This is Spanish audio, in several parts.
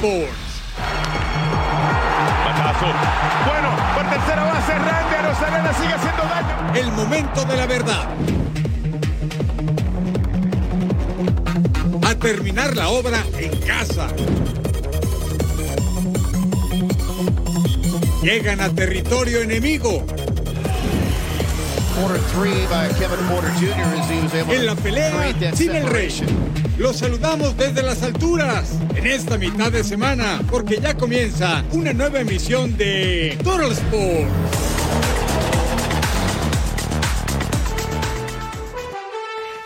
Sports. Batazo. Bueno, por tercera base, Randy Arozarena sigue haciendo daño. El momento de la verdad. A terminar la obra en casa. Llegan a territorio enemigo. En la pelea sin el rey. Los saludamos desde las alturas en esta mitad de semana porque ya comienza una nueva emisión de Total Sports.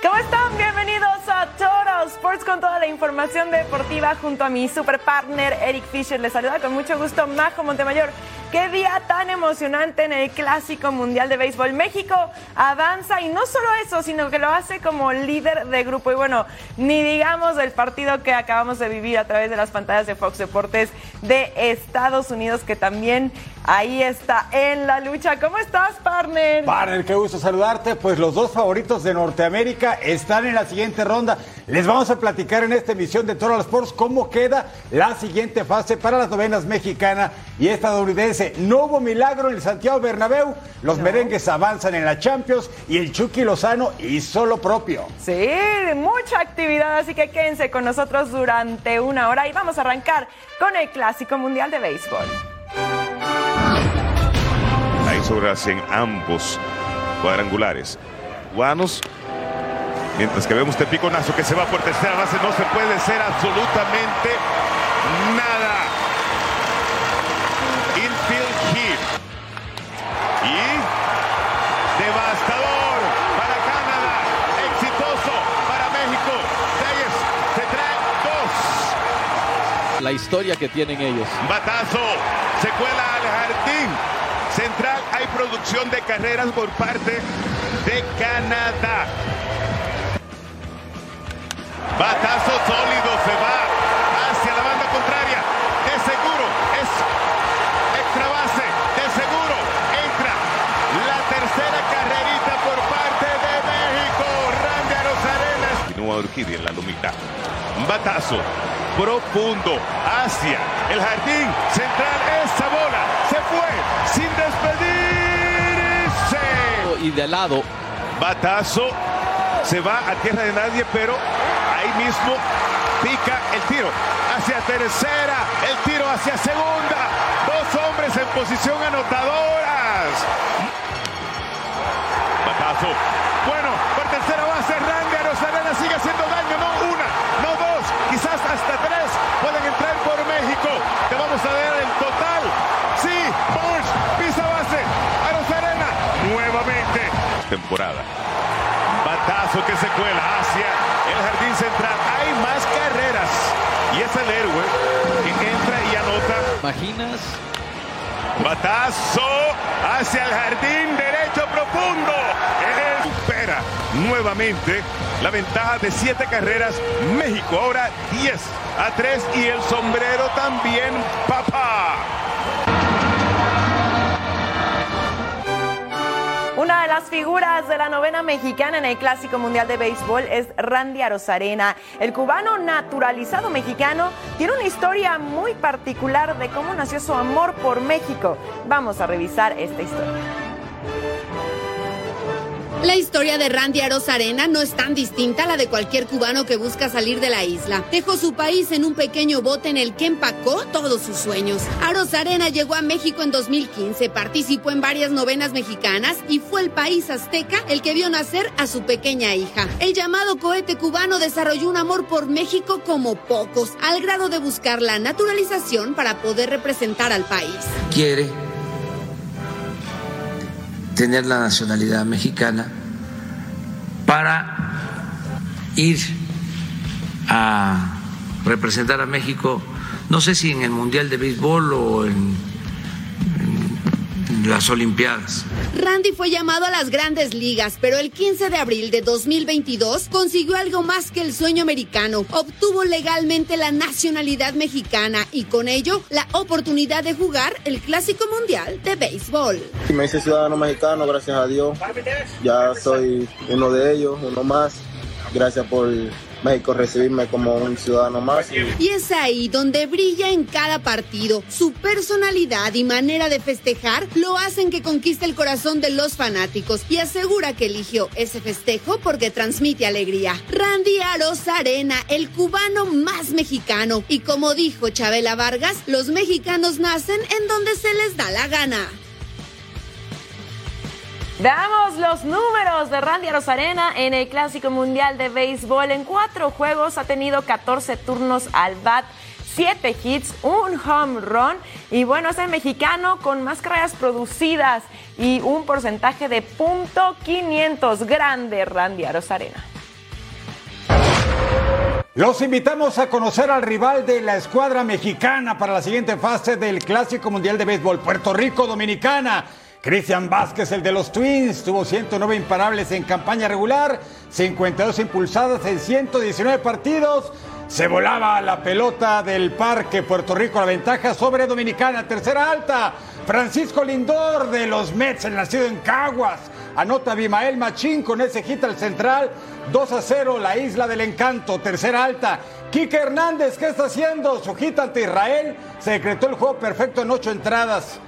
¿Cómo están? Bienvenidos a Total Sports con toda la información deportiva junto a mi super partner Eric Fisher. Les saluda con mucho gusto Majo Montemayor. Qué día tan emocionante en el Clásico Mundial de Béisbol. México avanza y no solo eso, sino que lo hace como líder de grupo. Y bueno, ni digamos del partido que acabamos de vivir a través de las pantallas de Fox Deportes de Estados Unidos, que también ahí está en la lucha. ¿Cómo estás, partner? Partner, qué gusto saludarte. Pues los dos favoritos de Norteamérica están en la siguiente ronda. Les vamos a platicar en esta emisión de Total Sports cómo queda la siguiente fase para las novenas mexicana y estadounidense. No hubo milagro en el Santiago Bernabéu. Los merengues avanzan en la Champions y el Chucky Lozano hizo lo propio. Sí, mucha actividad, así que quédense con nosotros durante una hora y vamos a arrancar con el Clásico Mundial de Béisbol. Hay sobras en ambos cuadrangulares. Guanos, mientras que vemos este piconazo que se va por tercera base, no se puede ser absolutamente nada. La historia que tienen ellos. Batazo. Se cuela al jardín central. Hay producción de carreras por parte de Canadá. Batazo sólido se va hacia la banda contraria. De seguro es extra base. De seguro entra la tercera carrerita por parte de México. Randy Arozarenas. Continúa Urquidi en la lumita. Batazo profundo hacia el jardín central. Esa bola se fue sin despedirse. Y de lado, Batazo se va a tierra de nadie, pero ahí mismo pica el tiro hacia tercera, el tiro hacia segunda. Dos hombres en posición anotadoras. Batazo. Bueno, por tercera base, Randy Rosarena sigue haciendo daño. No una, no dos, quizás hasta tres pueden entrar por México. Te vamos a ver el total. Sí, Bush, pisa base. Arozarena, nuevamente. Temporada. Batazo que se cuela hacia el jardín central. Hay más carreras. Y es el héroe que entra y anota. ¿imaginas? Batazo hacia el jardín derecho profundo. Nuevamente la ventaja de siete carreras. México ahora 10 a 3 y el sombrero también, papá. Una de las figuras de la novena mexicana en el Clásico Mundial de Béisbol es Randy Arozarena. El cubano naturalizado mexicano tiene una historia muy particular de cómo nació su amor por México. Vamos a revisar esta historia. La historia de Randy Arozarena no es tan distinta a la de cualquier cubano que busca salir de la isla. Dejó su país en un pequeño bote en el que empacó todos sus sueños. Arozarena llegó a México en 2015, participó en varias novenas mexicanas y fue el país azteca el que vio nacer a su pequeña hija. El llamado cohete cubano desarrolló un amor por México como pocos, al grado de buscar la naturalización para poder representar al país. quiere tener la nacionalidad mexicana para ir a representar a México, no sé si en el Mundial de Béisbol o en, las Olimpiadas. Randy fue llamado a las grandes ligas, pero el 15 de abril de 2022 consiguió algo más que el sueño americano. Obtuvo legalmente la nacionalidad mexicana y con ello la oportunidad de jugar el Clásico Mundial de Béisbol. Me hice ciudadano mexicano, gracias a Dios. Ya soy uno de ellos, uno más. Gracias por México recibirme como un ciudadano más. Y es ahí donde brilla en cada partido. Su personalidad y manera de festejar lo hacen que conquiste el corazón de los fanáticos y asegura que eligió ese festejo porque transmite alegría. Randy Arena, el cubano más mexicano. Y como dijo Chabela Vargas, los mexicanos nacen en donde se les da la gana. Veamos los números de Randy Rosarena en el Clásico Mundial de Béisbol. En cuatro juegos ha tenido 14 turnos al bat. 7 hits, un home run y bueno, es el mexicano con más carreras producidas y un porcentaje de punto .500. Grande Randy Rosarena. Los invitamos a conocer al rival de la escuadra mexicana para la siguiente fase del Clásico Mundial de Béisbol, Puerto Rico Dominicana. Cristian Vázquez, el de los Twins, tuvo 109 imparables en campaña regular, 52 impulsadas en 119 partidos. Se volaba la pelota del parque Puerto Rico, la ventaja sobre Dominicana, tercera alta. Francisco Lindor de los Mets, el nacido en Caguas. Anota Bimael Machín con ese hit al central. 2 a 0, la isla del encanto, tercera alta. Quique Hernández, ¿qué está haciendo? Su hit ante Israel. Se decretó el juego perfecto en ocho entradas.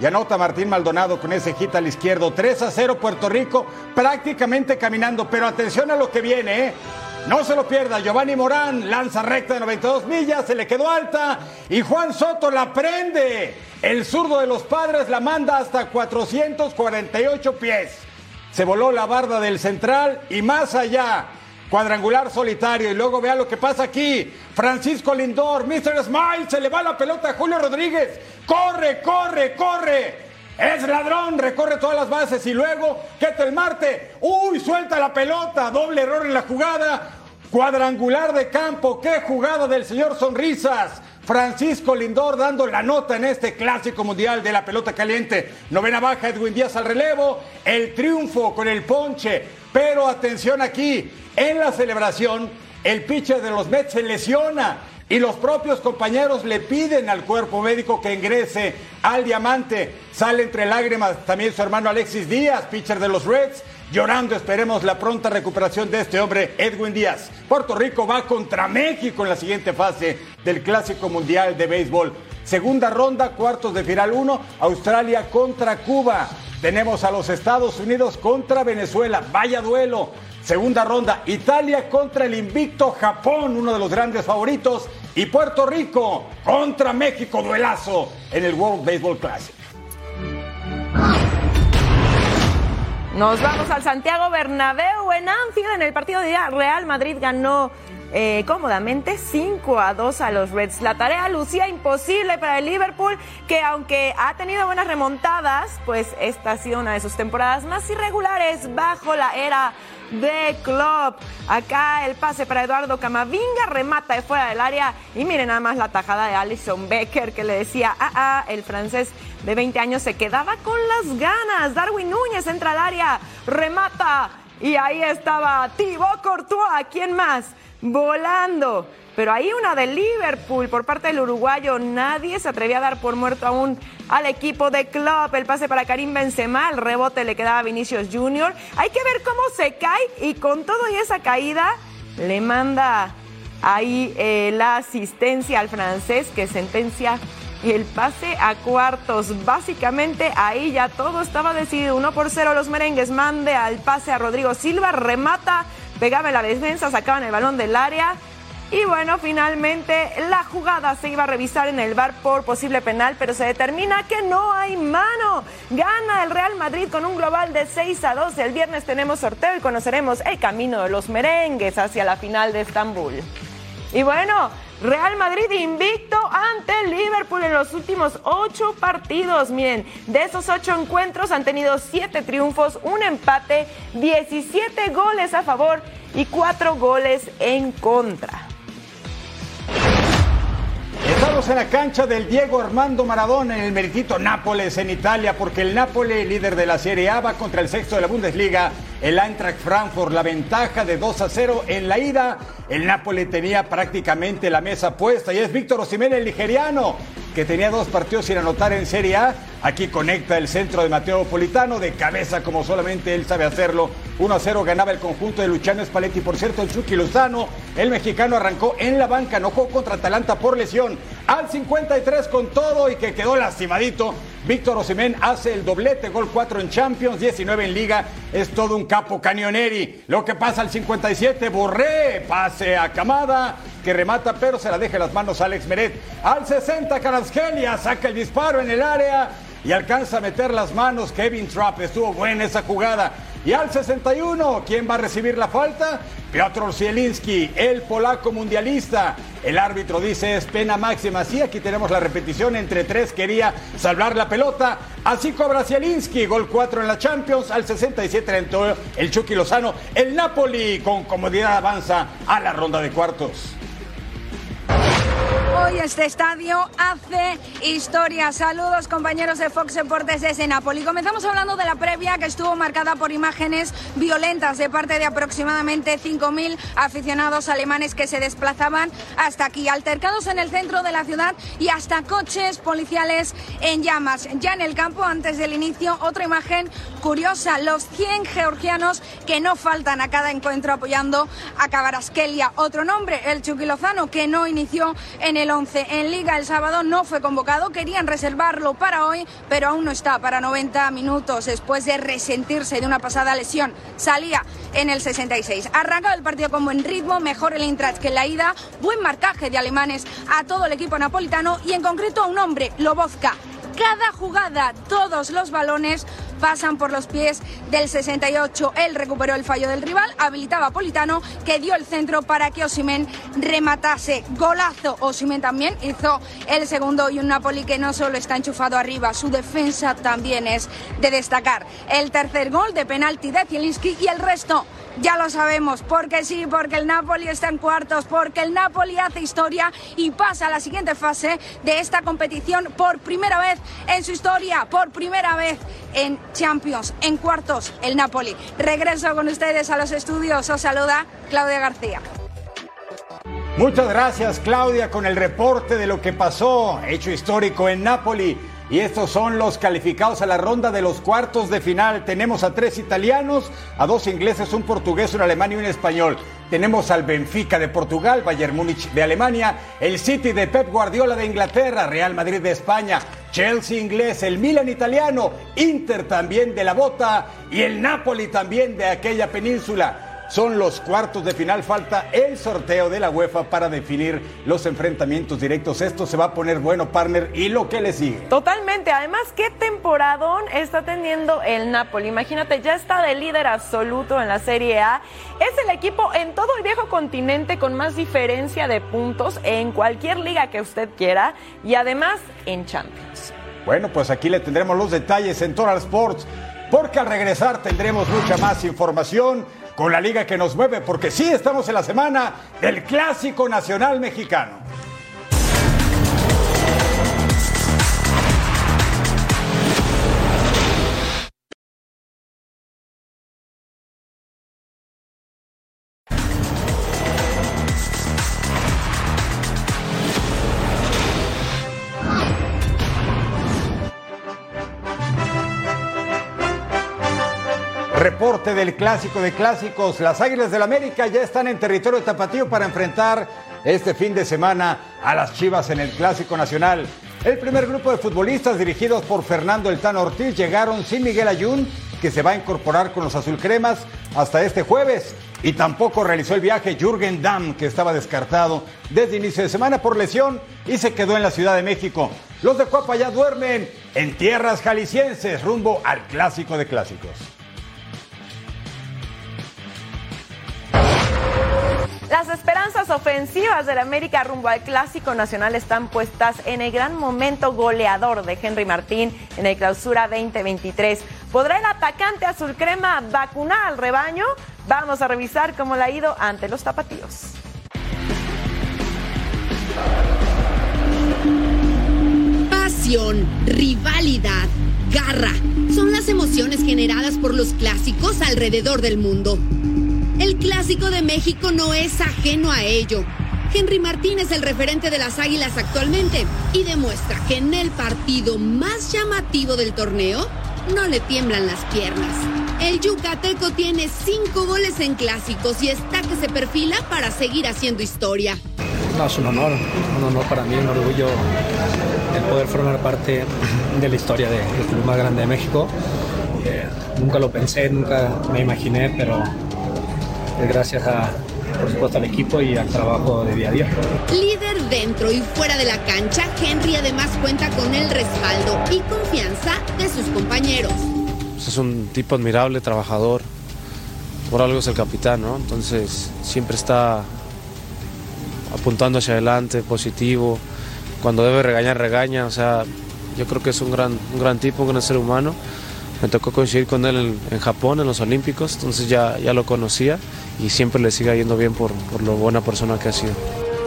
Y anota Martín Maldonado con ese hit al izquierdo. 3 a 0 Puerto Rico, prácticamente caminando. Pero atención a lo que viene, ¿eh? No se lo pierda. Giovanni Morán lanza recta de 92 millas, se le quedó alta. Y Juan Soto la prende. El zurdo de los padres la manda hasta 448 pies. Se voló la barda del central y más allá. Cuadrangular solitario. Y luego vea lo que pasa aquí. Francisco Lindor, Mr. Smile, se le va la pelota a Julio Rodríguez. Corre, corre, corre. Es ladrón, recorre todas las bases y luego el Marte. Uy, suelta la pelota. Doble error en la jugada. Cuadrangular de campo. Qué jugada del señor Sonrisas. Francisco Lindor dando la nota en este clásico mundial de la pelota caliente. Novena baja, Edwin Díaz al relevo. El triunfo con el ponche. Pero atención aquí, en la celebración, el pitcher de los Mets se lesiona y los propios compañeros le piden al cuerpo médico que ingrese al diamante. Sale entre lágrimas también su hermano Alexis Díaz, pitcher de los Reds, llorando. Esperemos la pronta recuperación de este hombre, Edwin Díaz. Puerto Rico va contra México en la siguiente fase del Clásico Mundial de Béisbol. Segunda ronda, cuartos de final 1, Australia contra Cuba. Tenemos a los Estados Unidos contra Venezuela. Vaya duelo. Segunda ronda, Italia contra el invicto Japón, uno de los grandes favoritos. Y Puerto Rico contra México, duelazo en el World Baseball Classic. Nos vamos al Santiago Bernabéu en Anfield. En el partido de Real Madrid ganó eh, cómodamente 5 a 2 a los Reds. La tarea lucía imposible para el Liverpool, que aunque ha tenido buenas remontadas, pues esta ha sido una de sus temporadas más irregulares bajo la era de Club. Acá el pase para Eduardo Camavinga, remata de fuera del área y miren nada más la tajada de Alison Becker que le decía, ah, ah, el francés de 20 años se quedaba con las ganas. Darwin Núñez entra al área, remata y ahí estaba Thibaut Courtois, ¿quién más? volando. Pero ahí una de Liverpool por parte del uruguayo. Nadie se atrevía a dar por muerto aún al equipo de Club. El pase para Karim Benzema, el rebote le quedaba a Vinicius Junior. Hay que ver cómo se cae y con todo y esa caída le manda ahí eh, la asistencia al francés que sentencia el pase a cuartos. Básicamente ahí ya todo estaba decidido. Uno por cero los merengues. Mande al pase a Rodrigo Silva. Remata pegaba la defensa, sacaban el balón del área. Y bueno, finalmente la jugada se iba a revisar en el bar por posible penal, pero se determina que no hay mano. Gana el Real Madrid con un global de 6 a 2. El viernes tenemos sorteo y conoceremos el camino de los merengues hacia la final de Estambul. Y bueno, Real Madrid invicto ante Liverpool en los últimos ocho partidos. Miren, de esos ocho encuentros han tenido siete triunfos, un empate, 17 goles a favor y cuatro goles en contra. Estamos en la cancha del Diego Armando Maradona en el meritito Nápoles en Italia, porque el Nápoles, líder de la Serie A, va contra el sexto de la Bundesliga, el Eintracht Frankfurt, la ventaja de 2 a 0 en la ida. El Nápoles tenía prácticamente la mesa puesta y es Víctor Osimhen, el nigeriano. que tenía dos partidos sin anotar en Serie A. Aquí conecta el centro de Mateo Politano, de cabeza como solamente él sabe hacerlo. 1 a 0 ganaba el conjunto de Luciano Spalletti. Por cierto, el Chucky Lozano, el mexicano, arrancó en la banca, no jugó contra Atalanta por lesión. Al 53 con todo y que quedó lastimadito. Víctor Osimén hace el doblete, gol 4 en Champions, 19 en Liga. Es todo un capo cañoneri. Lo que pasa al 57, Borré, pase a Camada, que remata, pero se la deja en las manos Alex Meret. Al 60, Caraskelia saca el disparo en el área y alcanza a meter las manos Kevin Trapp. Estuvo buena esa jugada. Y al 61, ¿quién va a recibir la falta? Piotr Zielinski, el polaco mundialista. El árbitro dice es pena máxima. Sí, aquí tenemos la repetición. Entre tres quería salvar la pelota. Así cobra Zielinski. Gol 4 en la Champions. Al 67 entró el Chucky Lozano. El Napoli con comodidad avanza a la ronda de cuartos. Hoy este estadio hace historia. Saludos compañeros de Fox Deportes desde Napoli. Comenzamos hablando de la previa que estuvo marcada por imágenes violentas de parte de aproximadamente 5.000 aficionados alemanes que se desplazaban hasta aquí, altercados en el centro de la ciudad y hasta coches policiales en llamas. Ya en el campo, antes del inicio, otra imagen curiosa, los 100 georgianos que no faltan a cada encuentro apoyando a Cabaraskelia. Otro nombre, el Chucky Lozano, que no inició en el 11 en Liga el sábado, no fue convocado, querían reservarlo para hoy, pero aún no está para 90 minutos después de resentirse de una pasada lesión. Salía en el 66. Arranca el partido con buen ritmo, mejor el Eintracht que la ida, buen marcaje de alemanes a todo el equipo napolitano y en concreto a un hombre, Lobozka. Cada jugada, todos los balones pasan por los pies del 68. Él recuperó el fallo del rival, habilitaba a Politano, que dio el centro para que Osimen rematase. Golazo. Osimen también hizo el segundo y un Napoli que no solo está enchufado arriba, su defensa también es de destacar. El tercer gol de penalti de Zielinski y el resto ya lo sabemos, porque sí, porque el Napoli está en cuartos, porque el Napoli hace historia y pasa a la siguiente fase de esta competición por primera vez en su historia, por primera vez en Champions, en cuartos, el Napoli. Regreso con ustedes a los estudios, os saluda Claudia García. Muchas gracias Claudia con el reporte de lo que pasó, hecho histórico en Napoli. Y estos son los calificados a la ronda de los cuartos de final. Tenemos a tres italianos, a dos ingleses, un portugués, un alemán y un español. Tenemos al Benfica de Portugal, Bayern Múnich de Alemania, el City de Pep Guardiola de Inglaterra, Real Madrid de España, Chelsea inglés, el Milan italiano, Inter también de la Bota y el Napoli también de aquella península. Son los cuartos de final, falta el sorteo de la UEFA para definir los enfrentamientos directos. Esto se va a poner bueno, partner, y lo que le sigue. Totalmente, además, qué temporadón está teniendo el Napoli. Imagínate, ya está de líder absoluto en la Serie A. Es el equipo en todo el viejo continente con más diferencia de puntos en cualquier liga que usted quiera y además en Champions. Bueno, pues aquí le tendremos los detalles en Total Sports, porque al regresar tendremos mucha más información con la liga que nos mueve, porque sí estamos en la semana del Clásico Nacional Mexicano. Del clásico de clásicos. Las Águilas del América ya están en territorio tapatío para enfrentar este fin de semana a las Chivas en el Clásico Nacional. El primer grupo de futbolistas dirigidos por Fernando El Tano Ortiz llegaron sin Miguel Ayun, que se va a incorporar con los azulcremas hasta este jueves. Y tampoco realizó el viaje Jürgen Damm, que estaba descartado desde inicio de semana por lesión y se quedó en la Ciudad de México. Los de Cuapa ya duermen en tierras jaliscienses rumbo al Clásico de Clásicos. Las esperanzas ofensivas del América rumbo al Clásico Nacional están puestas en el gran momento goleador de Henry Martín en el Clausura 2023. ¿Podrá el atacante azul crema vacunar al rebaño? Vamos a revisar cómo le ha ido ante los tapatíos. Pasión, rivalidad, garra. Son las emociones generadas por los clásicos alrededor del mundo. El clásico de México no es ajeno a ello. Henry Martín es el referente de las Águilas actualmente y demuestra que en el partido más llamativo del torneo no le tiemblan las piernas. El yucateco tiene cinco goles en clásicos y está que se perfila para seguir haciendo historia. No, es un honor, un honor para mí, un orgullo el poder formar parte de la historia del club más grande de México. Eh, nunca lo pensé, nunca me imaginé, pero gracias a, por supuesto al equipo y al trabajo de día a día. Líder dentro y fuera de la cancha, Henry además cuenta con el respaldo y confianza de sus compañeros. Pues es un tipo admirable, trabajador, por algo es el capitán, ¿no? Entonces siempre está apuntando hacia adelante, positivo, cuando debe regañar, regaña, o sea, yo creo que es un gran, un gran tipo, un gran ser humano. Me tocó coincidir con él en, Japón, en los Olímpicos, entonces ya, ya lo conocía y siempre le sigue yendo bien por, por lo buena persona que ha sido.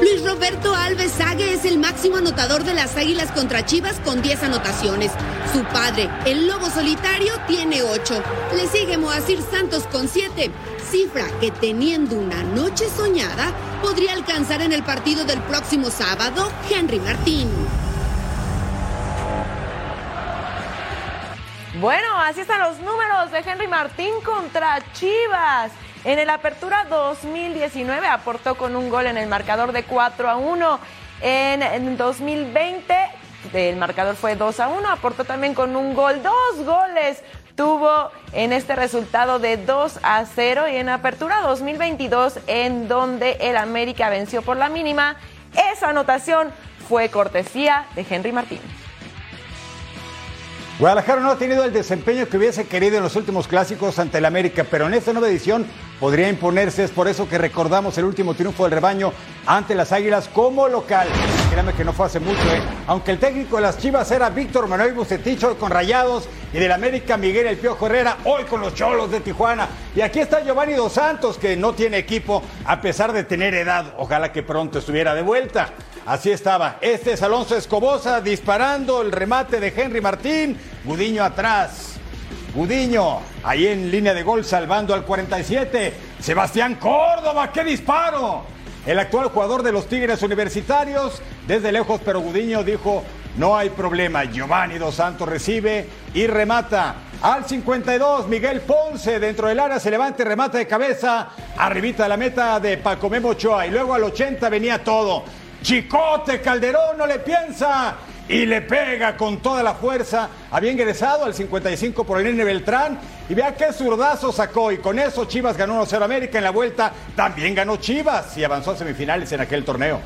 Luis Roberto Alves Sague es el máximo anotador de las Águilas contra Chivas con 10 anotaciones. Su padre, el Lobo Solitario, tiene 8. Le sigue Moacir Santos con 7. Cifra que teniendo una noche soñada podría alcanzar en el partido del próximo sábado Henry Martín. Bueno, así están los números de Henry Martín contra Chivas. En el Apertura 2019 aportó con un gol en el marcador de 4 a 1. En, 2020 el marcador fue 2 a 1, aportó también con un gol, dos goles tuvo en este resultado de 2 a 0 y en Apertura 2022 en donde el América venció por la mínima, esa anotación fue cortesía de Henry Martín. Guadalajara no ha tenido el desempeño que hubiese querido en los últimos clásicos ante el América, pero en esta nueva edición podría imponerse. Es por eso que recordamos el último triunfo del rebaño ante las Águilas como local. Créame que no fue hace mucho, ¿eh? Aunque el técnico de las Chivas era Víctor Manuel Bucetich, hoy con Rayados, y del América Miguel El Piojo Herrera, hoy con los Cholos de Tijuana. Y aquí está Giovanni Dos Santos, que no tiene equipo a pesar de tener edad. Ojalá que pronto estuviera de vuelta. Así estaba. Este es Alonso Escobosa disparando el remate de Henry Martín. Gudiño atrás. Gudiño ahí en línea de gol salvando al 47. Sebastián Córdoba, qué disparo. El actual jugador de los Tigres Universitarios, desde lejos, pero Gudiño dijo, no hay problema. Giovanni Dos Santos recibe y remata. Al 52, Miguel Ponce dentro del área se levanta y remata de cabeza. Arribita la meta de Paco Memo Ochoa. Y luego al 80 venía todo. Chicote Calderón no le piensa y le pega con toda la fuerza. Había ingresado al 55 por el Nene Beltrán y vea qué zurdazo sacó. Y con eso Chivas ganó 1-0 América en la vuelta. También ganó Chivas y avanzó a semifinales en aquel torneo.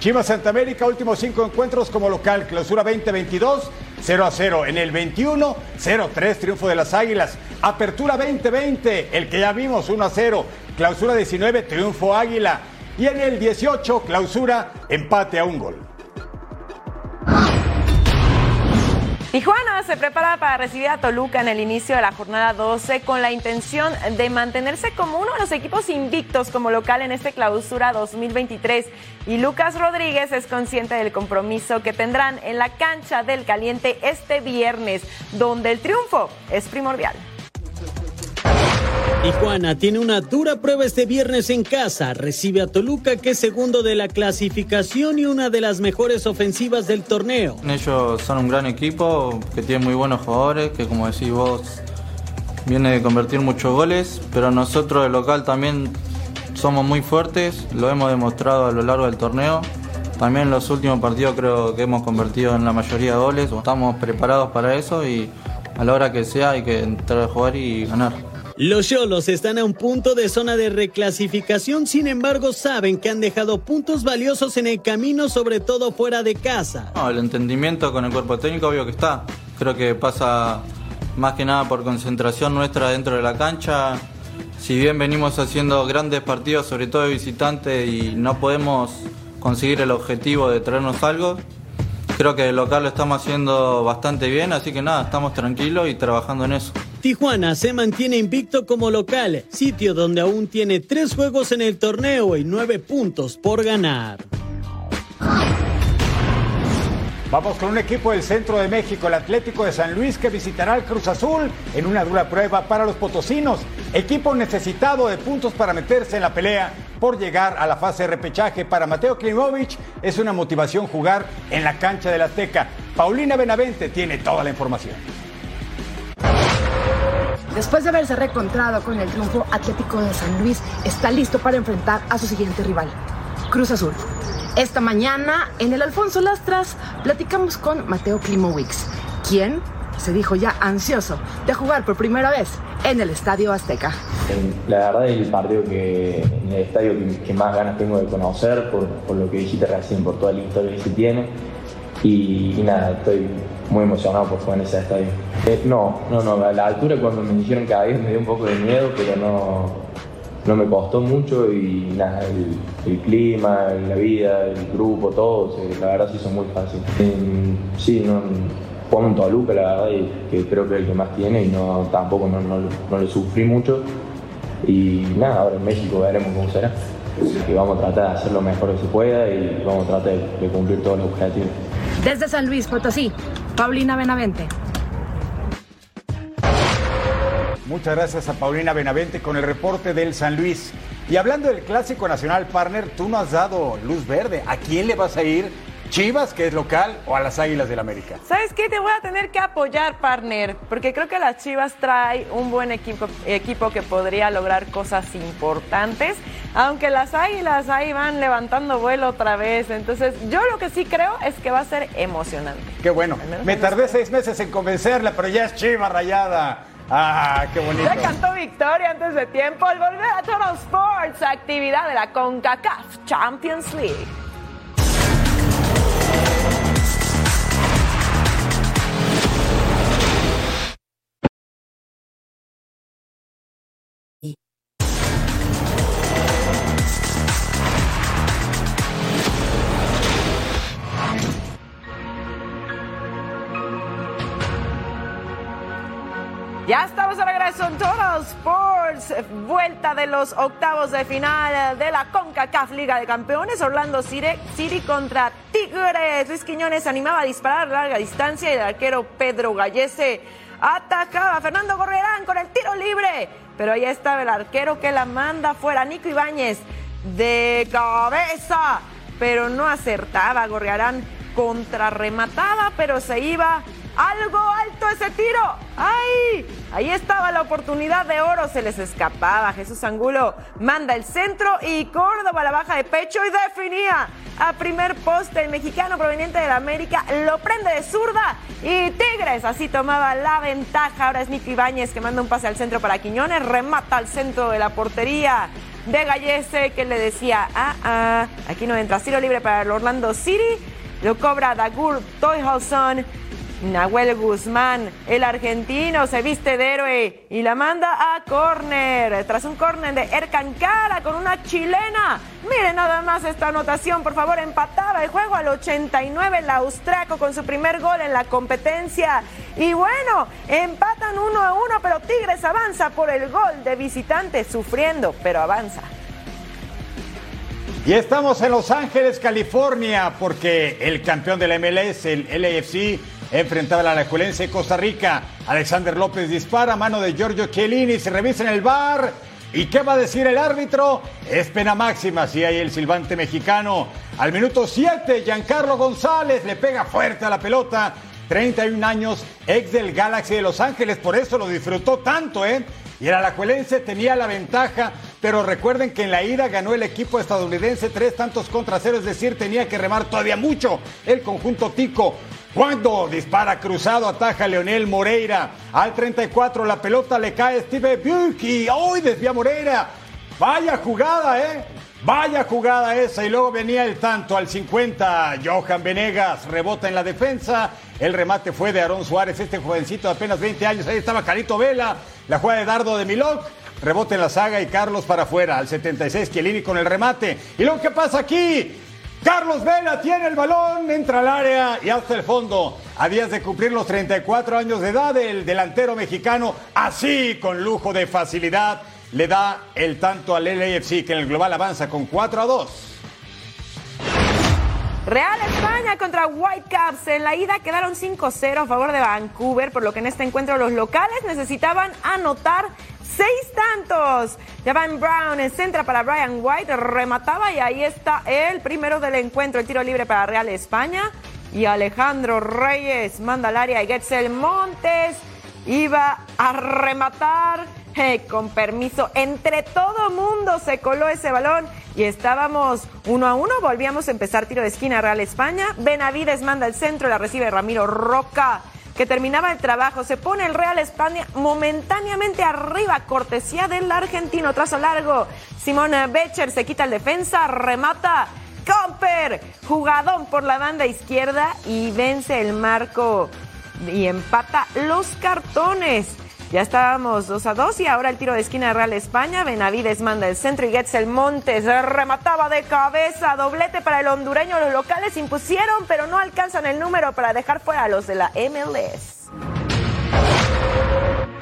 Chivas Santa América, últimos cinco encuentros como local, clausura 2022, 0 a 0. En el 21, 0-3, triunfo de las Águilas. Apertura 2020, el que ya vimos, 1 a 0. Clausura 19, triunfo Águila. Y en el 18, clausura, empate a un gol. Tijuana se prepara para recibir a Toluca en el inicio de la jornada 12 con la intención de mantenerse como uno de los equipos invictos como local en este clausura 2023. Y Lucas Rodríguez es consciente del compromiso que tendrán en la cancha del caliente este viernes, donde el triunfo es primordial. Tijuana tiene una dura prueba este viernes en casa. Recibe a Toluca, que es segundo de la clasificación y una de las mejores ofensivas del torneo. Ellos son un gran equipo que tiene muy buenos jugadores, que como decís vos, viene de convertir muchos goles, pero nosotros de local también somos muy fuertes, lo hemos demostrado a lo largo del torneo. También en los últimos partidos creo que hemos convertido en la mayoría de goles, estamos preparados para eso y a la hora que sea hay que entrar a jugar y ganar. Los Cholos están a un punto de zona de reclasificación, sin embargo saben que han dejado puntos valiosos en el camino, sobre todo fuera de casa. El entendimiento con el cuerpo técnico obvio que está. Creo que pasa más que nada por concentración nuestra dentro de la cancha. Si bien venimos haciendo grandes partidos, sobre todo de visitante, y no podemos conseguir el objetivo de traernos algo, creo que el local lo estamos haciendo bastante bien, así que nada, estamos tranquilos y trabajando en eso. Tijuana se mantiene invicto como local, sitio donde aún tiene tres juegos en el torneo y nueve puntos por ganar. Vamos con un equipo del centro de México, el Atlético de San Luis, que visitará al Cruz Azul en una dura prueba para los potosinos. Equipo necesitado de puntos para meterse en la pelea por llegar a la fase de repechaje. Para Mateo Klimovic es una motivación jugar en la cancha del Azteca. Paulina Benavente tiene toda la información. Después de haberse reencontrado con el triunfo Atlético de San Luis, está listo para enfrentar a su siguiente rival, Cruz Azul. Esta mañana, en el Alfonso Lastras, platicamos con Mateo Klimowicz, quien se dijo ya ansioso de jugar por primera vez en el Estadio Azteca. La verdad es el partido que en el estadio que, más ganas tengo de conocer, por, lo que dijiste recién, por toda la historia que se tiene. Y, nada, estoy muy emocionado por jugar en ese estadio. No, no, no, a la altura cuando me dijeron que había me dio un poco de miedo, pero no, no me costó mucho y nada, el, clima, la vida, el grupo, todo, la verdad sí son muy fácil. sí, no, jugamos en Toluca, la verdad, que creo que es el que más tiene y no, tampoco no, no, lo sufrí mucho. Y nada, ahora en México veremos cómo será. Y vamos a tratar de hacer lo mejor que se pueda y vamos a tratar de, de cumplir todos los objetivos. Desde San Luis Potosí, Paulina Benavente. Muchas gracias a Paulina Benavente con el reporte del San Luis. Y hablando del Clásico Nacional Partner, tú no has dado luz verde. ¿A quién le vas a ir? ¿Chivas, que es local, o a las Águilas del América? ¿Sabes qué? Te voy a tener que apoyar, partner, porque creo que las Chivas trae un buen equipo, equipo que podría lograr cosas importantes, aunque las Águilas ahí van levantando vuelo otra vez. Entonces, yo lo que sí creo es que va a ser emocionante. Qué bueno. Me tardé seis meses en convencerla, pero ya es Chiva rayada. Ah, qué bonito. Ya cantó victoria antes de tiempo al volver a Total Sports, actividad de la CONCACAF Champions League. Ya estamos de regreso en Total Sports, vuelta de los octavos de final de la CONCACAF Liga de Campeones, Orlando City contra Tigres. Luis Quiñones animaba a disparar a larga distancia y el arquero Pedro Gallese atacaba. Fernando Gorrerán con el tiro libre, pero ahí estaba el arquero que la manda fuera, Nico Ibáñez de cabeza, pero no acertaba, Gorrerán contrarremataba, pero se iba algo alto ese tiro. ¡Ay! Ahí estaba la oportunidad de oro, se les escapaba. Jesús Angulo manda el centro y Córdoba la baja de pecho y definía a primer poste. El mexicano proveniente de la América lo prende de zurda y Tigres así tomaba la ventaja. Ahora es Nicky Ibáñez que manda un pase al centro para Quiñones, remata al centro de la portería de Gallese que le decía, ah, ah, aquí no entra, tiro libre para el Orlando City. Lo cobra Dagur Toyholson Nahuel Guzmán, el argentino, se viste de héroe y la manda a córner. Tras un córner de Ercan Cara con una chilena. Miren nada más esta anotación, por favor, empataba el juego al 89 el austraco con su primer gol en la competencia. Y bueno, empatan uno a uno, pero Tigres avanza por el gol de visitante, sufriendo, pero avanza. Y estamos en Los Ángeles, California, porque el campeón del MLS, el LAFC, enfrentaba a la Alajuelense Costa Rica. Alexander López dispara a mano de Giorgio Chiellini, se revisa en el bar. ¿Y qué va a decir el árbitro? Es pena máxima si hay el silbante mexicano. Al minuto 7, Giancarlo González le pega fuerte a la pelota. 31 años, ex del Galaxy de Los Ángeles, por eso lo disfrutó tanto, ¿eh? Y el Alajuelense tenía la ventaja, pero recuerden que en la ida ganó el equipo estadounidense tres tantos contra cero, es decir, tenía que remar todavía mucho el conjunto Tico. Cuando dispara cruzado, ataja Leonel Moreira. Al 34 la pelota le cae Steve Burki. Hoy desvía Moreira. Vaya jugada, ¿eh? Vaya jugada esa. Y luego venía el tanto al 50. Johan Venegas rebota en la defensa. El remate fue de Aarón Suárez, este jovencito de apenas 20 años. Ahí estaba Carito Vela. La jugada de Dardo de Milok. Rebote en la saga y Carlos para afuera. Al 76, Chiellini con el remate. ¿Y luego qué pasa aquí? Carlos Vela tiene el balón, entra al área y hasta el fondo. A días de cumplir los 34 años de edad, el delantero mexicano, así con lujo de facilidad, le da el tanto al LAFC que en el global avanza con 4 a 2. Real España contra Whitecaps. En la ida quedaron 5-0 a favor de Vancouver, por lo que en este encuentro los locales necesitaban anotar seis tantos. Javan Brown centra para Brian White, remataba y ahí está el primero del encuentro, el tiro libre para Real España. Y Alejandro Reyes manda al área y Getzel Montes iba a rematar. con permiso, entre todo mundo se coló ese balón y estábamos uno a uno. Volvíamos a empezar tiro de esquina Real España. Benavides manda el centro, la recibe Ramiro Roca que terminaba el trabajo. Se pone el Real España momentáneamente arriba, cortesía del argentino. Trazo largo. Simón Becher se quita el defensa, remata. Comper, jugadón por la banda izquierda y vence el marco y empata los cartones. Ya estábamos 2 a 2 y ahora el tiro de esquina de Real España. Benavides manda el centro y Getzel Montes remataba de cabeza. Doblete para el hondureño. Los locales impusieron, pero no alcanzan el número para dejar fuera a los de la MLS.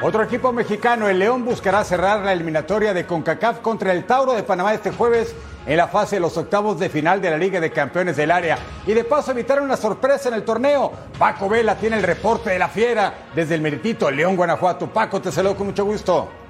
Otro equipo mexicano, el León, buscará cerrar la eliminatoria de CONCACAF contra el Tauro de Panamá este jueves en la fase de los octavos de final de la Liga de Campeones del Área. Y de paso evitar una sorpresa en el torneo. Paco Vela tiene el reporte de la fiera desde el Meritito, León, Guanajuato. Paco, te saludo con mucho gusto.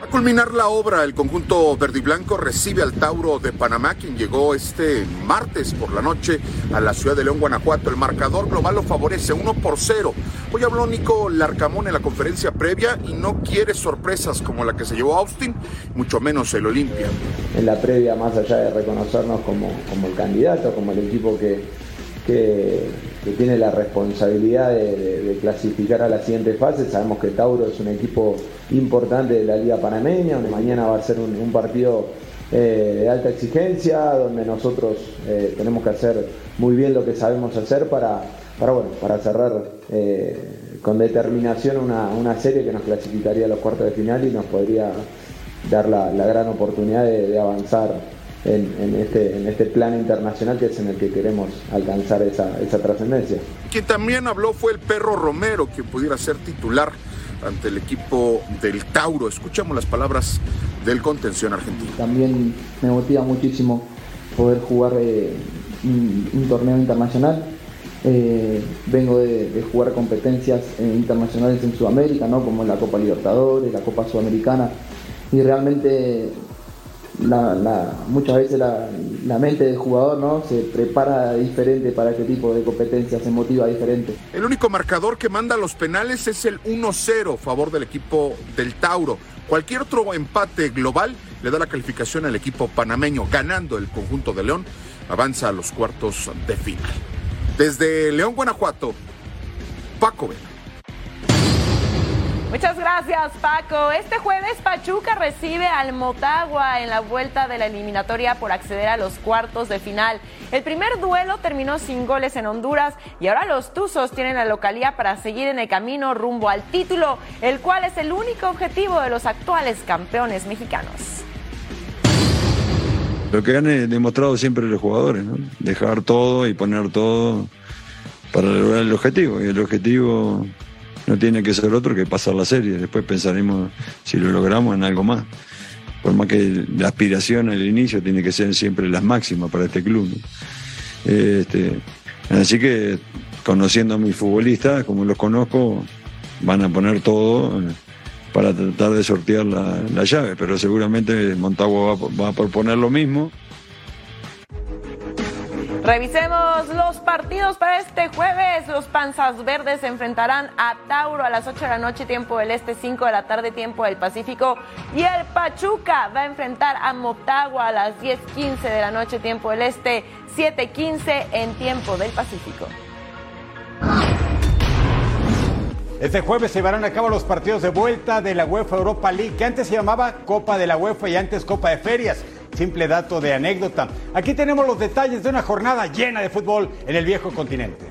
A culminar la obra, el conjunto verde y blanco recibe al Tauro de Panamá, quien llegó este martes por la noche a la ciudad de León, Guanajuato. El marcador global lo favorece 1 por 0. Hoy habló Nico Larcamón en la conferencia previa y no quiere sorpresas como la que se llevó Austin, mucho menos el Olimpia. En la previa, más allá de reconocernos como, como el candidato, como el equipo que, que, tiene la responsabilidad de, clasificar a la siguiente fase. Sabemos que Tauro es un equipo importante de la Liga Panameña, donde mañana va a ser un, partido eh, de alta exigencia, donde nosotros eh, tenemos que hacer muy bien lo que sabemos hacer para, para, bueno, para cerrar eh, con determinación una, serie que nos clasificaría a los cuartos de final y nos podría dar la, gran oportunidad de avanzar en, este, en este plan internacional que es en el que queremos alcanzar esa, esa trascendencia. Quien también habló fue el perro Romero, que pudiera ser titular ante el equipo del Tauro. Escuchamos las palabras del contención argentino. También me motiva muchísimo poder jugar eh, un, torneo internacional. Eh, vengo de, jugar competencias eh, internacionales en Sudamérica, ¿no? como la Copa Libertadores, la Copa Sudamericana, y realmente la, muchas veces la, mente del jugador ¿no? se prepara diferente para este tipo de competencias, se motiva diferente. El único marcador que manda los penales es el 1-0 a favor del equipo del Tauro. Cualquier otro empate global le da la calificación al equipo panameño, ganando el conjunto de León, avanza a los cuartos de final. Desde León, Guanajuato, Paco Vela. Muchas gracias, Paco. Este jueves Pachuca recibe al Motagua en la vuelta de la eliminatoria por acceder a los cuartos de final. El primer duelo terminó sin goles en Honduras y ahora los Tuzos tienen la localía para seguir en el camino rumbo al título, el cual es el único objetivo de los actuales campeones mexicanos. Lo que han demostrado siempre los jugadores, ¿no? Dejar todo y poner todo para lograr el objetivo. Y el objetivo no tiene que ser otro que pasar la serie. Después pensaremos si lo logramos en algo más. Por más que la aspiración al inicio tiene que ser siempre las máximas para este club. Este, así que conociendo a mis futbolistas, como los conozco, van a poner todo eh, para tratar de sortear la, llave, pero seguramente Montagua va, va a proponer lo mismo. Revisemos los partidos para este jueves. Los Panzas Verdes se enfrentarán a Tauro a las 8 de la noche, tiempo del Este, 5 de la tarde, tiempo del Pacífico. Y el Pachuca va a enfrentar a Motagua a las 10.15 de la noche, tiempo del Este, 7.15 en tiempo del Pacífico. Este jueves se llevarán a cabo los partidos de vuelta de la UEFA Europa League, que antes se llamaba Copa de la UEFA y antes Copa de Ferias. Simple dato de anécdota. Aquí tenemos los detalles de una jornada llena de fútbol en el viejo continente.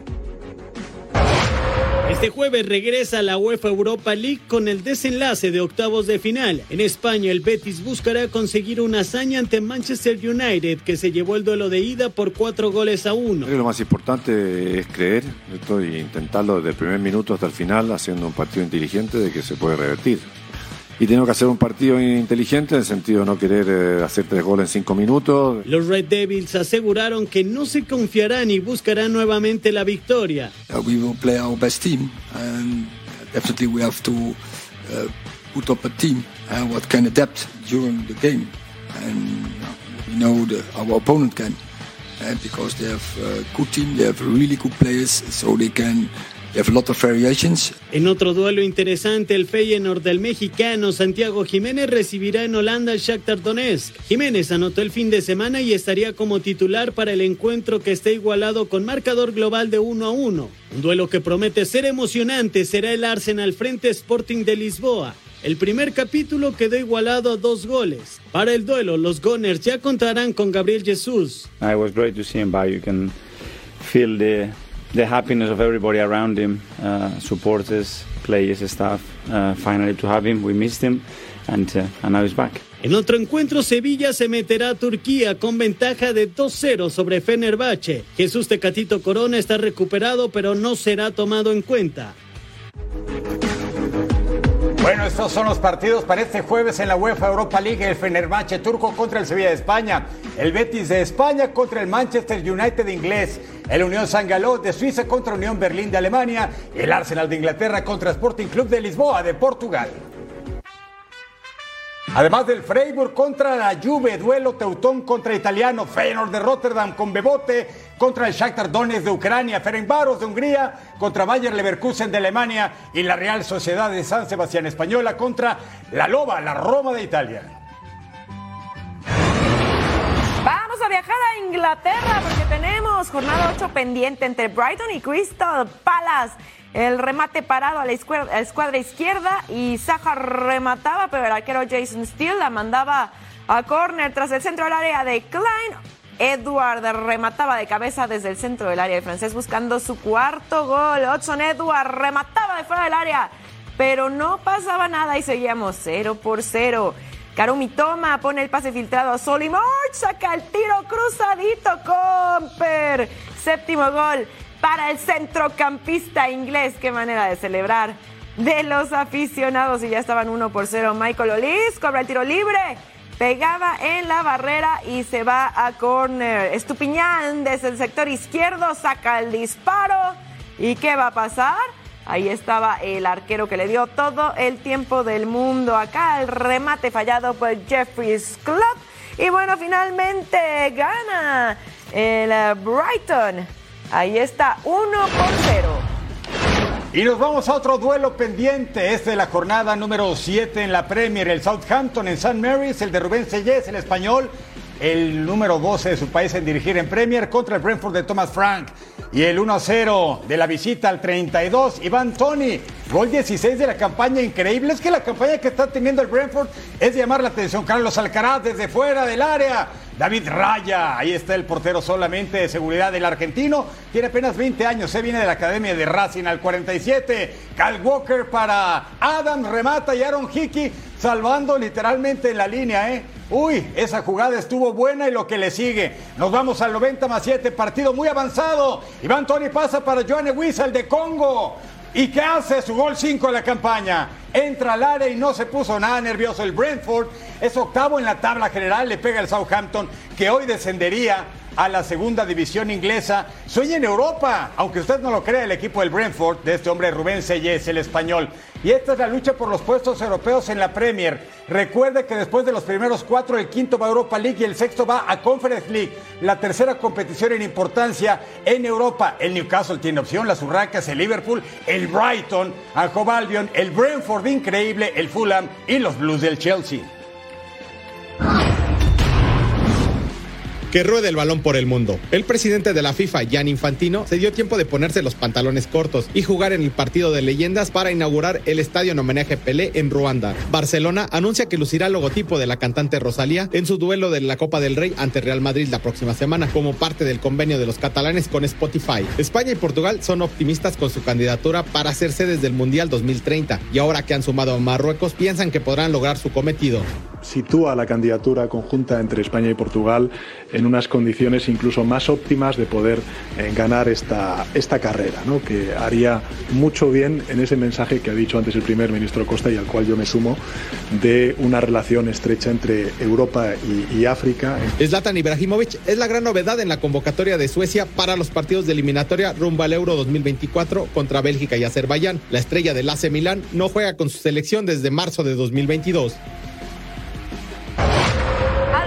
Este jueves regresa la UEFA Europa League con el desenlace de octavos de final. En España, el Betis buscará conseguir una hazaña ante Manchester United, que se llevó el duelo de ida por cuatro goles a uno. Lo más importante es creer, estoy intentando desde el primer minuto hasta el final, haciendo un partido inteligente de que se puede revertir y tenemos que hacer un partido inteligente en el sentido de no querer eh, hacer tres goles en cinco minutos. Los Red Devils aseguraron que no se confiarán y buscarán nuevamente la victoria. Uh, we will play our best team and definitely we have to uh, put up a team uh, what can adapt during the game. And we know that our opponent can uh, because they have a good team, they have really good players, so they can a lot of variations. En otro duelo interesante, el Feyenoord del mexicano Santiago Jiménez recibirá en Holanda al Shakhtar Donetsk. Jiménez anotó el fin de semana y estaría como titular para el encuentro que está igualado con marcador global de 1 a 1. Un duelo que promete ser emocionante será el Arsenal frente Sporting de Lisboa. El primer capítulo quedó igualado a dos goles. Para el duelo, los Gunners ya contarán con Gabriel Jesús. It was great to see him back. You can feel the the happiness of everybody around him, uh, supporters, players, staff. Uh, finally, to have him, we missed him, and uh, and now he's back. En otro encuentro, Sevilla se meterá a Turquía con ventaja de 2-0 sobre Fenerbahce. Jesús Tecatito Corona está recuperado, pero no será tomado en cuenta. Bueno, estos son los partidos para este jueves en la UEFA Europa League. El Fenerbahce turco contra el Sevilla de España. El Betis de España contra el Manchester United inglés. El Unión San Galó de Suiza contra Unión Berlín de Alemania. El Arsenal de Inglaterra contra Sporting Club de Lisboa de Portugal. Además del Freiburg contra la Juve, duelo Teutón contra Italiano, Feyenoord de Rotterdam con Bebote contra el Shakhtar Donetsk de Ucrania, Ferencváros de Hungría contra Bayer Leverkusen de Alemania y la Real Sociedad de San Sebastián Española contra la Loba, la Roma de Italia. Vamos a viajar a Inglaterra porque tenemos jornada 8 pendiente entre Brighton y Crystal Palace. El remate parado a la escuadra, escuadra izquierda y Saja remataba, pero el arquero Jason Steele la mandaba a córner tras el centro del área de Klein. Edward remataba de cabeza desde el centro del área de francés buscando su cuarto gol. Hudson Edward remataba de fuera del área, pero no pasaba nada y seguíamos 0 por 0. Karumi Toma pone el pase filtrado a Solimor, saca el tiro cruzadito, Comper. Séptimo gol para el centrocampista inglés. Qué manera de celebrar de los aficionados. Y ya estaban 1 por 0. Michael Olis cobra el tiro libre. Pegaba en la barrera y se va a corner. Estupiñán desde el sector izquierdo saca el disparo. ¿Y qué va a pasar? Ahí estaba el arquero que le dio todo el tiempo del mundo. Acá el remate fallado por Jeffrey Club. Y bueno, finalmente gana el Brighton. Ahí está, 1 por 0. Y nos vamos a otro duelo pendiente. Este de la jornada número 7 en la Premier. El Southampton en St. Mary's, el de Rubén Sellés, el español. El número 12 de su país en dirigir en Premier contra el Brentford de Thomas Frank. Y el 1-0 de la visita al 32, Iván Tony. Gol 16 de la campaña. Increíble. Es que la campaña que está teniendo el Brentford es llamar la atención. Carlos Alcaraz desde fuera del área. David Raya, ahí está el portero solamente de seguridad del argentino. Tiene apenas 20 años, se viene de la Academia de Racing al 47. Cal Walker para Adam, remata y Aaron Hickey salvando literalmente en la línea, ¿eh? Uy, esa jugada estuvo buena y lo que le sigue. Nos vamos al 90 más 7, partido muy avanzado. Iván Tony pasa para Joanne Wiesel de Congo. ¿Y qué hace? Su gol 5 en la campaña. Entra al área y no se puso nada nervioso. El Brentford es octavo en la tabla general, le pega el Southampton, que hoy descendería a la segunda división inglesa. Sueña en Europa, aunque usted no lo crea, el equipo del Brentford, de este hombre Rubén Selles, el español. Y esta es la lucha por los puestos europeos en la Premier. Recuerde que después de los primeros cuatro, el quinto va a Europa League y el sexto va a Conference League, la tercera competición en importancia en Europa. El Newcastle tiene opción, las Urracas, el Liverpool, el Brighton, Hove Albion, el Brentford increíble, el Fulham y los Blues del Chelsea. Que ruede el balón por el mundo. El presidente de la FIFA, Jan Infantino, se dio tiempo de ponerse los pantalones cortos y jugar en el partido de leyendas para inaugurar el estadio en homenaje a Pelé en Ruanda. Barcelona anuncia que lucirá el logotipo de la cantante Rosalía en su duelo de la Copa del Rey ante Real Madrid la próxima semana, como parte del convenio de los catalanes con Spotify. España y Portugal son optimistas con su candidatura para ser sedes del Mundial 2030 y ahora que han sumado a Marruecos piensan que podrán lograr su cometido. sitúa la candidatura conjunta entre España y Portugal en unas condiciones incluso más óptimas de poder eh, ganar esta, esta carrera, ¿no? que haría mucho bien en ese mensaje que ha dicho antes el primer ministro Costa y al cual yo me sumo, de una relación estrecha entre Europa y, y África. Zlatan Ibrahimovic es la gran novedad en la convocatoria de Suecia para los partidos de eliminatoria rumbo al Euro 2024 contra Bélgica y Azerbaiyán. La estrella del AC Milán no juega con su selección desde marzo de 2022.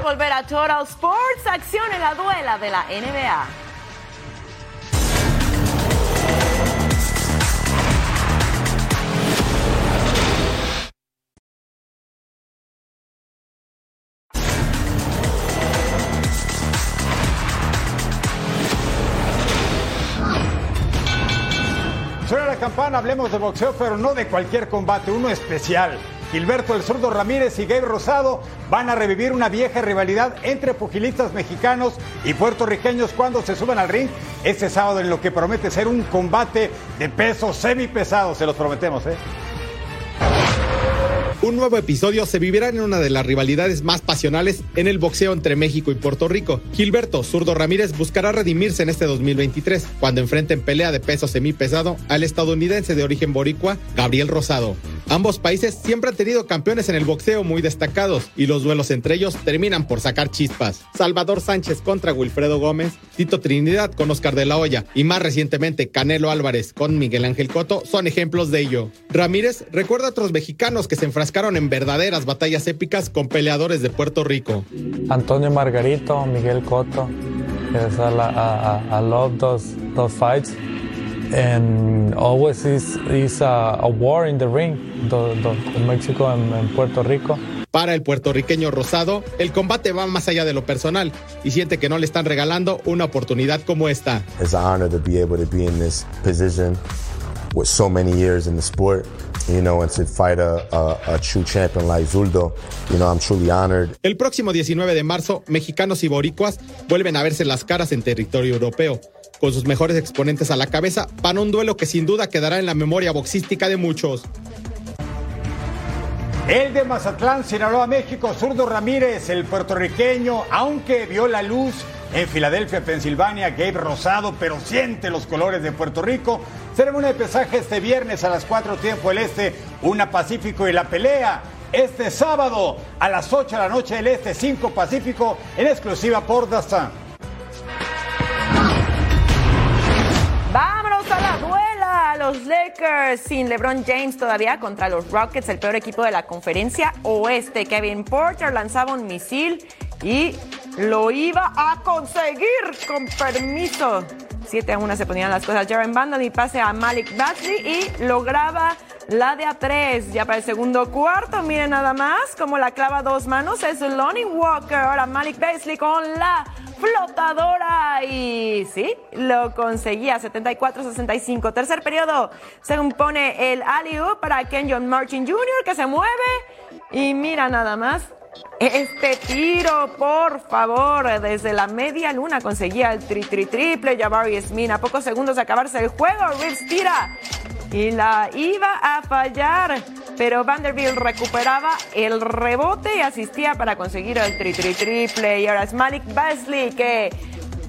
Volver a Total Sports, acción en la duela de la NBA. Suena la campana, hablemos de boxeo, pero no de cualquier combate, uno especial. Gilberto El Zurdo Ramírez y Gabe Rosado van a revivir una vieja rivalidad entre pugilistas mexicanos y puertorriqueños cuando se suban al ring este sábado en lo que promete ser un combate de peso semipesado, se los prometemos, ¿eh? Un nuevo episodio se vivirá en una de las rivalidades más pasionales en el boxeo entre México y Puerto Rico. Gilberto Zurdo Ramírez buscará redimirse en este 2023 cuando enfrente en pelea de peso semipesado al estadounidense de origen boricua Gabriel Rosado. Ambos países siempre han tenido campeones en el boxeo muy destacados y los duelos entre ellos terminan por sacar chispas. Salvador Sánchez contra Wilfredo Gómez, Tito Trinidad con Oscar de la Hoya y más recientemente Canelo Álvarez con Miguel Ángel Coto son ejemplos de ello. Ramírez recuerda a otros mexicanos que se enfrascaron en verdaderas batallas épicas con peleadores de Puerto Rico. Antonio Margarito, Miguel Cotto. Yes, I, I, I love those those fights, and always is is a, a war in the ring, the, the, the Mexico and, and Puerto Rico. Para el puertorriqueño Rosado, el combate va más allá de lo personal y siente que no le están regalando una oportunidad como esta. It's an honor to be able to be in this position with so many years in the sport, you know, and to fight a, a, a true champion like Zuldo. You know, I'm truly honored. El próximo 19 de marzo, mexicanos y boricuas vuelven a verse las caras en territorio europeo, con sus mejores exponentes a la cabeza para un duelo que sin duda quedará en la memoria boxística de muchos. El de Mazatlán, Sinaloa, México, Zurdo Ramírez, el puertorriqueño, aunque vio la luz en Filadelfia, Pensilvania, Gabe Rosado, pero siente los colores de Puerto Rico. Ceremonia de pesaje este viernes a las 4 tiempo del Este, una Pacífico y la pelea. Este sábado a las 8 de la noche del Este, 5 Pacífico, en exclusiva por Dazan. Vámonos a la duela. Los Lakers sin LeBron James todavía contra los Rockets, el peor equipo de la conferencia oeste. Kevin Porter lanzaba un misil y lo iba a conseguir con permiso. 7 a 1 se ponían las cosas. Jaren Bandon y pase a Malik Batley y lograba la de a 3. Ya para el segundo cuarto, miren nada más como la clava dos manos. Es Lonnie Walker. Ahora Malik Batley con la flotadora y sí, lo conseguía 74-65. Tercer periodo se impone el alley para Kenyon Martin Jr. que se mueve y mira nada más. Este tiro, por favor, desde la media luna conseguía el tri tri triple. Jabari Smith a pocos segundos de acabarse el juego. Reeves tira y la iba a fallar, pero Vanderbilt recuperaba el rebote y asistía para conseguir el tri tri triple. Y ahora es Malik Basley que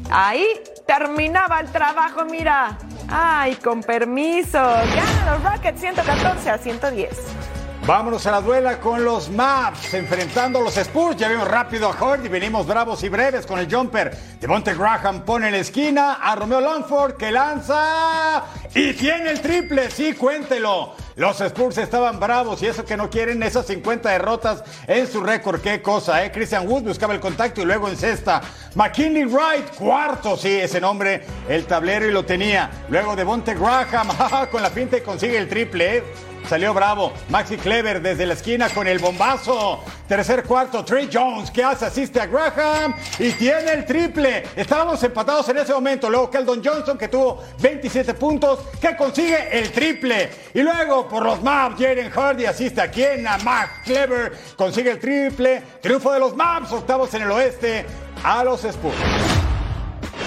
ahí terminaba el trabajo, mira. Ay, con permiso. Ganan los Rockets 114 a 110. Vámonos a la duela con los Maps, enfrentando a los Spurs. Ya vimos rápido a Hort y venimos bravos y breves con el jumper. Devonte Graham pone en la esquina a Romeo Longford que lanza y tiene el triple. Sí, cuéntelo. Los Spurs estaban bravos y eso que no quieren esas 50 derrotas en su récord. Qué cosa, ¿eh? Christian Wood buscaba el contacto y luego en cesta. McKinley Wright, cuarto, sí, ese nombre, el tablero y lo tenía. Luego Devonte Graham, con la finta y consigue el triple, ¿eh? Salió bravo. Maxi Clever desde la esquina con el bombazo. Tercer cuarto, Trey Jones que hace, asiste a Graham y tiene el triple. Estábamos empatados en ese momento. Luego Keldon Johnson que tuvo 27 puntos que consigue el triple. Y luego por los Maps, Jalen Hardy asiste a quien, a Max Clever, consigue el triple. Triunfo de los Maps, octavos en el oeste a los Spurs.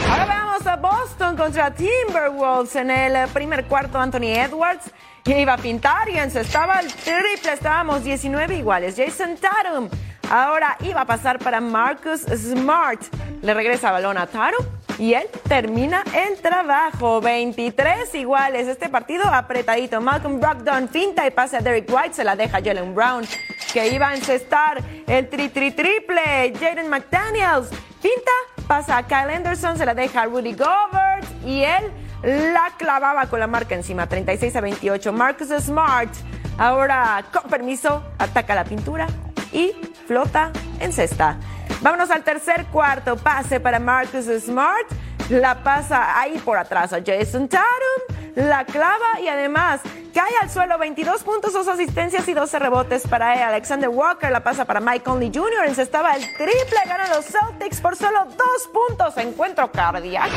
Ahora veamos a Boston contra Timberwolves en el primer cuarto. Anthony Edwards que iba a pintar y encestaba el triple. Estábamos 19 iguales. Jason Tatum Ahora iba a pasar para Marcus Smart. Le regresa balón a Taro y él termina el trabajo. 23 iguales. Este partido apretadito. Malcolm Brogdon finta y pasa a Derek White. Se la deja Jalen Brown que iba a encestar el tri tri triple. Jaden McDaniels finta, pasa a Kyle Anderson, se la deja a Rudy Gobert y él la clavaba con la marca encima. 36 a 28. Marcus Smart. Ahora, con permiso, ataca la pintura y flota en cesta. Vámonos al tercer cuarto. Pase para Marcus Smart. La pasa ahí por atrás a Jason Tatum. La clava y además cae al suelo 22 puntos, 2 asistencias y 12 rebotes para. Alexander Walker la pasa para Mike Conley Jr. Encestaba el triple. Ganan los Celtics por solo 2 puntos. Encuentro cardíaco.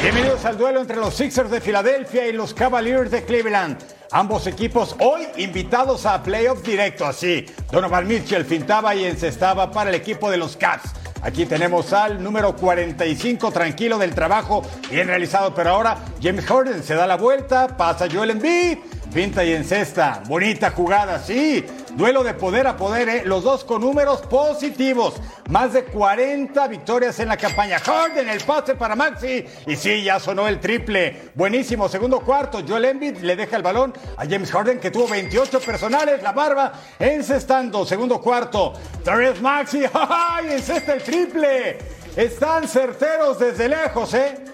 Bienvenidos al duelo entre los Sixers de Filadelfia y los Cavaliers de Cleveland. Ambos equipos hoy invitados a playoff directo, así. Donovan Mitchell fintaba y encestaba para el equipo de los Cavs. Aquí tenemos al número 45 tranquilo del trabajo bien realizado, pero ahora James Harden se da la vuelta, pasa Joel Embiid, finta y encesta. Bonita jugada, sí. Duelo de poder a poder, ¿eh? los dos con números positivos. Más de 40 victorias en la campaña. Harden, el pase para Maxi. Y sí, ya sonó el triple. Buenísimo, segundo cuarto. Joel Embiid le deja el balón a James Harden, que tuvo 28 personales. La barba encestando. Segundo cuarto. Therese Maxi. ¡Ay! Encesta el triple. Están certeros desde lejos, ¿eh?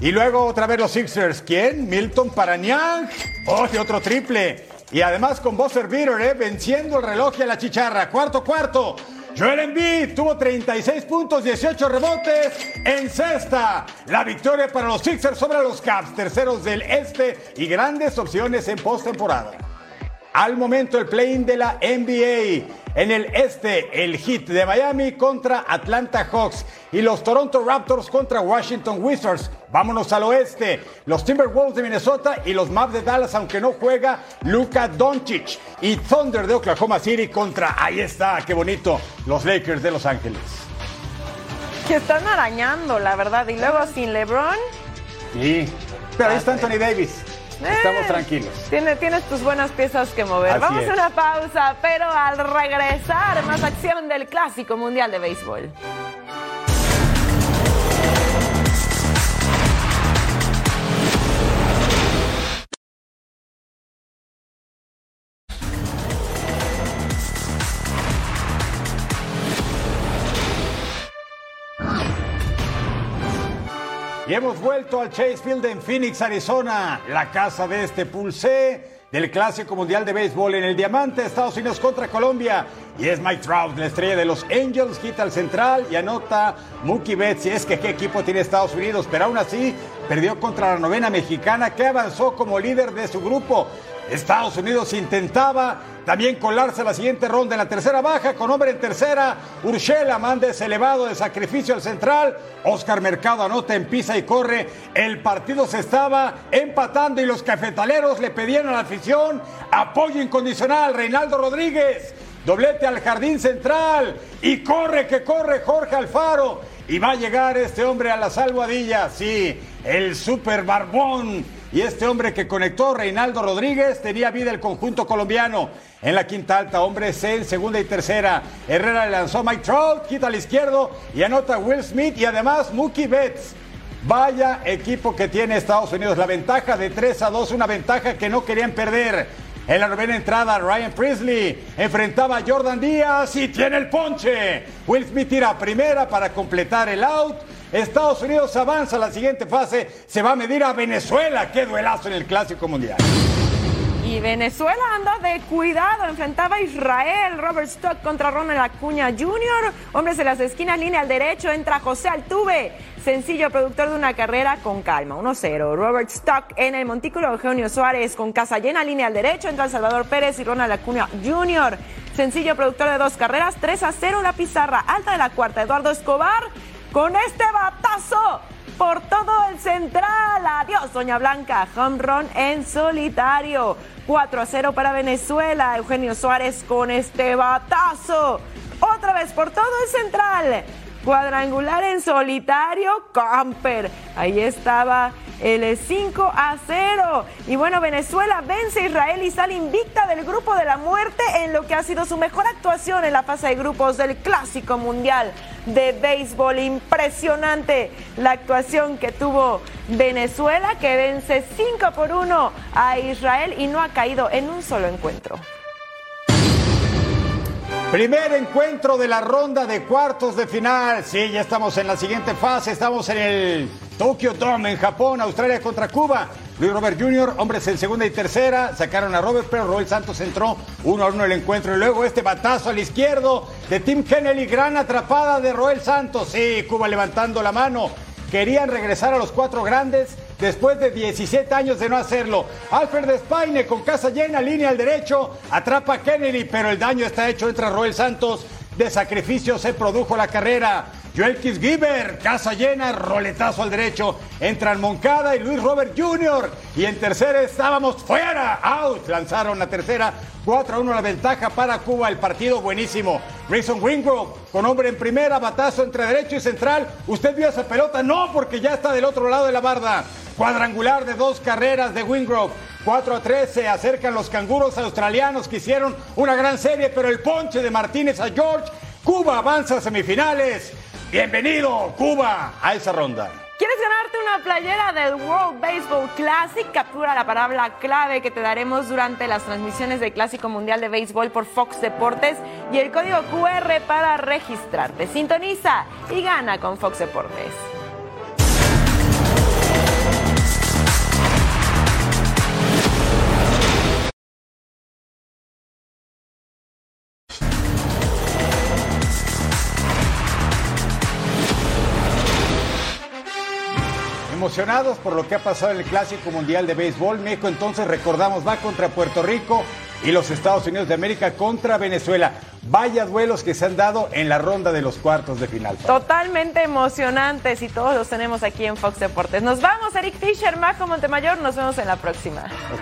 Y luego otra vez los Sixers. ¿Quién? Milton Parañán. ¡Oh, y otro triple! Y además con buzzer beater, ¿eh? venciendo el reloj y a la chicharra. Cuarto, cuarto. Joel Embiid tuvo 36 puntos, 18 rebotes en cesta. La victoria para los Sixers sobre los Caps, terceros del este y grandes opciones en postemporada. Al momento el play-in de la NBA. En el este, el Heat de Miami contra Atlanta Hawks y los Toronto Raptors contra Washington Wizards. Vámonos al oeste, los Timberwolves de Minnesota y los Mavs de Dallas, aunque no juega Luka Doncic. Y Thunder de Oklahoma City contra, ahí está, qué bonito, los Lakers de Los Ángeles. Que están arañando, la verdad. Y luego sin LeBron. Sí, pero ahí está Anthony Davis. Estamos Eh, tranquilos. Tienes, tienes tus buenas piezas que mover. Así Vamos es. a una pausa, pero al regresar, más acción del Clásico Mundial de Béisbol. Y hemos vuelto al Chase Field en Phoenix, Arizona, la casa de este pulsé del Clásico Mundial de Béisbol en el Diamante, Estados Unidos contra Colombia. Y es Mike Trout, la estrella de los Angels, quita al central y anota Mookie Betts. Y es que qué equipo tiene Estados Unidos, pero aún así perdió contra la novena mexicana que avanzó como líder de su grupo. Estados Unidos intentaba también colarse a la siguiente ronda en la tercera baja con hombre en tercera. Urshela manda ese elevado de sacrificio al central. Oscar Mercado anota en pisa y corre. El partido se estaba empatando y los cafetaleros le pedían a la afición apoyo incondicional. Reinaldo Rodríguez. Doblete al jardín central. Y corre que corre Jorge Alfaro. Y va a llegar este hombre a la salvadilla. Sí, el super barbón. Y este hombre que conectó, Reinaldo Rodríguez, tenía vida el conjunto colombiano. En la quinta alta, hombre C en segunda y tercera. Herrera le lanzó Mike Trout, quita al izquierdo y anota Will Smith y además Mookie Betts. Vaya equipo que tiene Estados Unidos. La ventaja de 3 a 2, una ventaja que no querían perder. En la novena entrada, Ryan Priestley enfrentaba a Jordan Díaz y tiene el ponche. Will Smith tira primera para completar el out. Estados Unidos avanza a la siguiente fase. Se va a medir a Venezuela. Qué duelazo en el Clásico Mundial. Y Venezuela anda de cuidado, enfrentaba a Israel, Robert Stock contra Ronald Acuña Jr. Hombres en las esquinas, línea al derecho, entra José Altuve, sencillo productor de una carrera con calma, 1-0. Robert Stock en el montículo, Eugenio Suárez con casa llena, línea al derecho, entra Salvador Pérez y Ronald Acuña Jr. Sencillo productor de dos carreras, 3-0 la pizarra, alta de la cuarta, Eduardo Escobar con este batazo por todo el central. Adiós, Doña Blanca. Home run en solitario. 4 a 0 para Venezuela. Eugenio Suárez con este batazo. Otra vez por todo el central. Cuadrangular en solitario. Camper. Ahí estaba el 5 a 0. Y bueno, Venezuela vence a Israel y sale invicta del grupo de la muerte en lo que ha sido su mejor actuación en la fase de grupos del Clásico Mundial de Béisbol. Impresionante la actuación que tuvo Venezuela, que vence 5 por 1 a Israel y no ha caído en un solo encuentro. Primer encuentro de la ronda de cuartos de final. Sí, ya estamos en la siguiente fase. Estamos en el Tokyo Dome en Japón, Australia contra Cuba. Luis Robert Jr., hombres en segunda y tercera, sacaron a Robert, pero Roel Santos entró uno a uno el encuentro. Y luego este batazo al izquierdo de Tim Kennedy, gran atrapada de Roel Santos. Sí, Cuba levantando la mano. Querían regresar a los cuatro grandes después de 17 años de no hacerlo. Alfred Despaine con casa llena, línea al derecho, atrapa a Kennedy, pero el daño está hecho. Entra Roel Santos. De sacrificio se produjo la carrera. Joel Giver, casa llena, roletazo al derecho. Entran Moncada y Luis Robert Jr. Y en tercera estábamos fuera, out. Lanzaron la tercera, 4 a 1 la ventaja para Cuba. El partido buenísimo. Grayson Wingrove con hombre en primera, batazo entre derecho y central. ¿Usted vio esa pelota? No, porque ya está del otro lado de la barda. Cuadrangular de dos carreras de Wingrove. 4 a 3 se acercan los canguros australianos que hicieron una gran serie, pero el ponche de Martínez a George. Cuba avanza a semifinales. Bienvenido, Cuba, a esa ronda. ¿Quieres ganarte una playera del World Baseball Classic? Captura la palabra clave que te daremos durante las transmisiones del Clásico Mundial de Béisbol por Fox Deportes y el código QR para registrarte. Sintoniza y gana con Fox Deportes. Emocionados por lo que ha pasado en el Clásico Mundial de Béisbol, México entonces recordamos va contra Puerto Rico y los Estados Unidos de América contra Venezuela. Vaya duelos que se han dado en la ronda de los cuartos de final. Totalmente emocionantes y todos los tenemos aquí en Fox Deportes. Nos vamos, Eric Fisher, Majo Montemayor, nos vemos en la próxima. Los